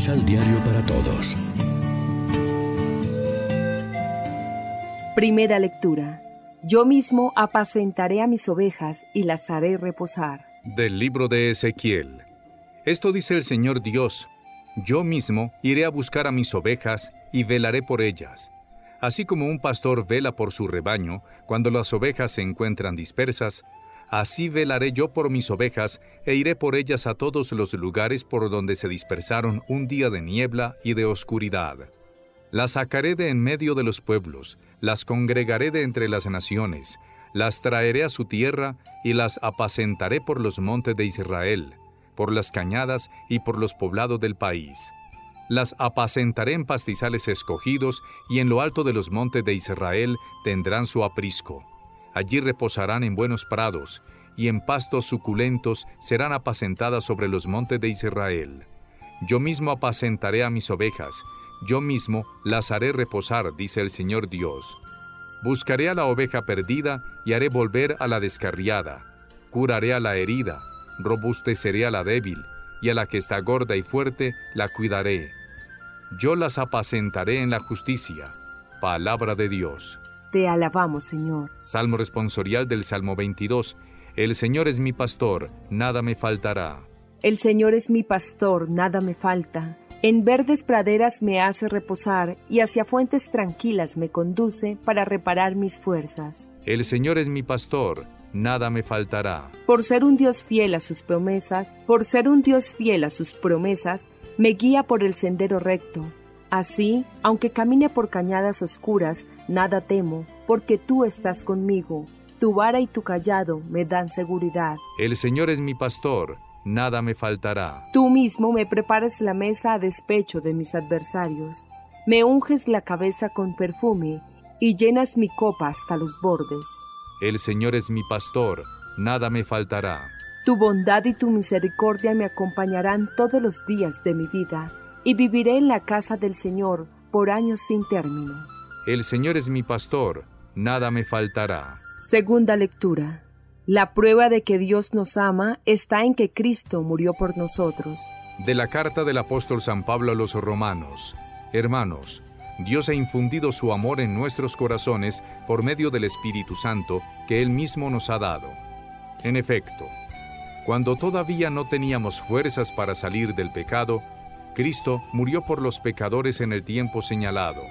Misal Diario para Todos. Primera lectura. Yo mismo apacentaré a mis ovejas y las haré reposar. Del libro de Ezequiel. Esto dice el Señor Dios. Yo mismo iré a buscar a mis ovejas y velaré por ellas. Así como un pastor vela por su rebaño cuando las ovejas se encuentran dispersas, así velaré yo por mis ovejas e iré por ellas a todos los lugares por donde se dispersaron un día de niebla y de oscuridad. Las sacaré de en medio de los pueblos, las congregaré de entre las naciones, las traeré a su tierra y las apacentaré por los montes de Israel, por las cañadas y por los poblados del país. Las apacentaré en pastizales escogidos y en lo alto de los montes de Israel tendrán su aprisco. Allí reposarán en buenos prados, y en pastos suculentos serán apacentadas sobre los montes de Israel. Yo mismo apacentaré a mis ovejas, yo mismo las haré reposar, dice el Señor Dios. Buscaré a la oveja perdida y haré volver a la descarriada. Curaré a la herida, robusteceré a la débil, y a la que está gorda y fuerte la cuidaré. Yo las apacentaré en la justicia. Palabra de Dios. Te alabamos, Señor. Salmo responsorial del Salmo 22. El Señor es mi pastor, nada me faltará. El Señor es mi pastor, nada me falta. En verdes praderas me hace reposar y hacia fuentes tranquilas me conduce para reparar mis fuerzas. El Señor es mi pastor, nada me faltará. Por ser un Dios fiel a sus promesas, por ser un Dios fiel a sus promesas, me guía por el sendero recto. Así, aunque camine por cañadas oscuras, nada temo, porque tú estás conmigo. Tu vara y tu callado me dan seguridad. El Señor es mi pastor, nada me faltará. Tú mismo me preparas la mesa a despecho de mis adversarios. Me unges la cabeza con perfume y llenas mi copa hasta los bordes. El Señor es mi pastor, nada me faltará. Tu bondad y tu misericordia me acompañarán todos los días de mi vida, y viviré en la casa del Señor por años sin término. El Señor es mi pastor, nada me faltará. Segunda lectura. La prueba de que Dios nos ama está en que Cristo murió por nosotros. De la carta del apóstol San Pablo a los romanos. Hermanos, Dios ha infundido su amor en nuestros corazones por medio del Espíritu Santo que Él mismo nos ha dado. En efecto, cuando todavía no teníamos fuerzas para salir del pecado, Cristo murió por los pecadores en el tiempo señalado.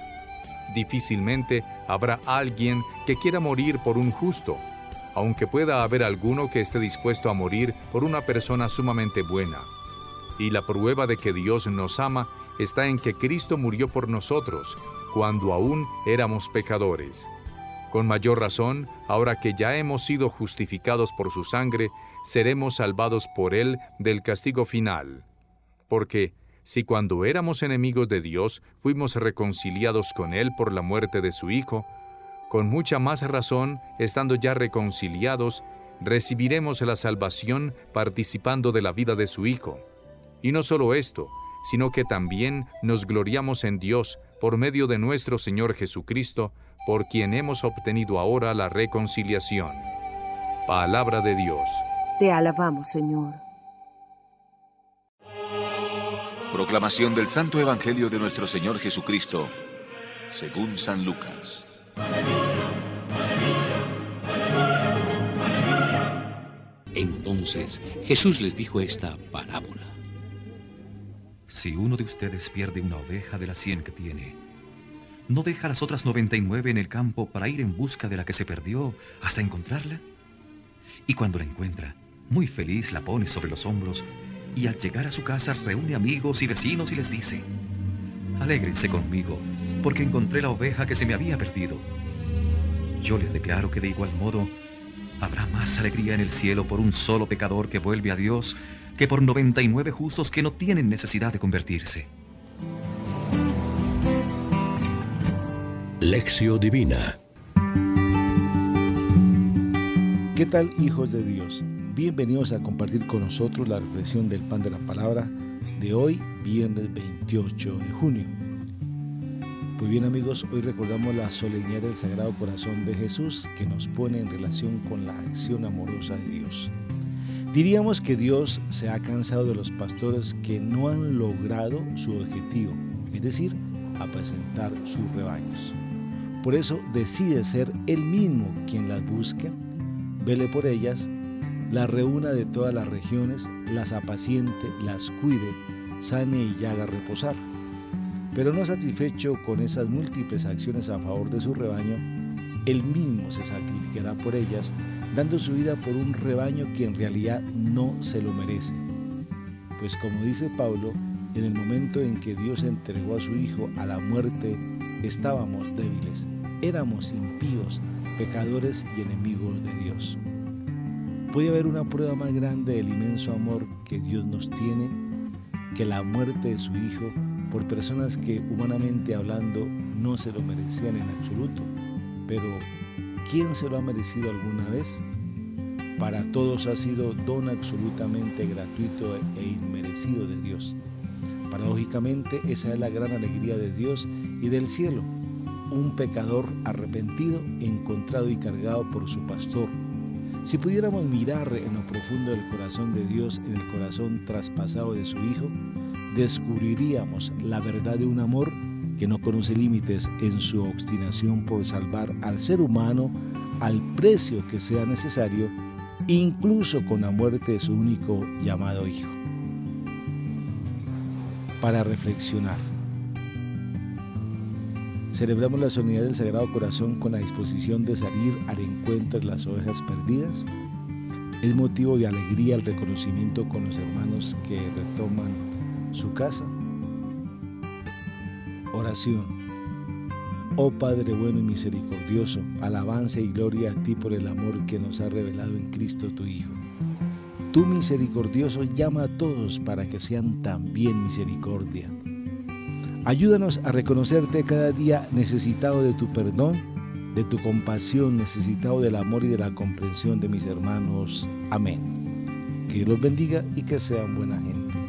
Difícilmente habrá alguien que quiera morir por un justo, aunque pueda haber alguno que esté dispuesto a morir por una persona sumamente buena. Y la prueba de que Dios nos ama está en que Cristo murió por nosotros cuando aún éramos pecadores. Con mayor razón, ahora que ya hemos sido justificados por su sangre, seremos salvados por Él del castigo final. Porque, si cuando éramos enemigos de Dios fuimos reconciliados con Él por la muerte de su Hijo, con mucha más razón, estando ya reconciliados, recibiremos la salvación participando de la vida de su Hijo. Y no solo esto, sino que también nos gloriamos en Dios por medio de nuestro Señor Jesucristo, por quien hemos obtenido ahora la reconciliación. Palabra de Dios. Te alabamos, Señor. Proclamación del Santo Evangelio de nuestro Señor Jesucristo, según San Lucas. Entonces Jesús les dijo esta parábola. Si uno de ustedes pierde una oveja de las cien que tiene, ¿no deja las otras 99 en el campo para ir en busca de la que se perdió hasta encontrarla? Y cuando la encuentra, muy feliz la pone sobre los hombros y al llegar a su casa reúne amigos y vecinos y les dice, Alégrense conmigo, porque encontré la oveja que se me había perdido. Yo les declaro que de igual modo habrá más alegría en el cielo por un solo pecador que vuelve a Dios que por 99 justos que no tienen necesidad de convertirse. Lección Divina ¿Qué tal hijos de Dios? Bienvenidos a compartir con nosotros la reflexión del pan de la palabra de hoy, viernes 28 de junio. Pues bien amigos, hoy recordamos la solemnidad del Sagrado Corazón de Jesús que nos pone en relación con la acción amorosa de Dios. Diríamos que Dios se ha cansado de los pastores que no han logrado su objetivo, es decir, apacentar sus rebaños. Por eso decide ser él mismo quien las busque, vele por ellas, las reúna de todas las regiones, las apaciente, las cuide, sane y haga reposar. Pero no satisfecho con esas múltiples acciones a favor de su rebaño, él mismo se sacrificará por ellas, dando su vida por un rebaño que en realidad no se lo merece. Pues como dice Pablo, en el momento en que Dios entregó a su Hijo a la muerte, estábamos débiles, éramos impíos, pecadores y enemigos de Dios. ¿Puede haber una prueba más grande del inmenso amor que Dios nos tiene que la muerte de su Hijo por personas que humanamente hablando no se lo merecían en absoluto? Pero, ¿quién se lo ha merecido alguna vez? Para todos ha sido don absolutamente gratuito e inmerecido de Dios. Paradójicamente, esa es la gran alegría de Dios y del cielo. Un pecador arrepentido, encontrado y cargado por su pastor. Si pudiéramos mirar en lo profundo del corazón de Dios, en el corazón traspasado de su Hijo, descubriríamos la verdad de un amor que no conoce límites en su obstinación por salvar al ser humano al precio que sea necesario, incluso con la muerte de su único llamado Hijo para reflexionar. Celebramos la solemnidad del Sagrado Corazón con la disposición de salir al encuentro de las ovejas perdidas. Es motivo de alegría el reconocimiento con los hermanos que retoman su casa. Oración. Oh Padre bueno y misericordioso, alabanza y gloria a ti por el amor que nos ha revelado en Cristo tu Hijo. Tú misericordioso llama a todos para que sean también misericordia. Ayúdanos a reconocerte cada día necesitado de tu perdón, de tu compasión, necesitado del amor y de la comprensión de mis hermanos. Amén. Que Dios los bendiga y que sean buena gente.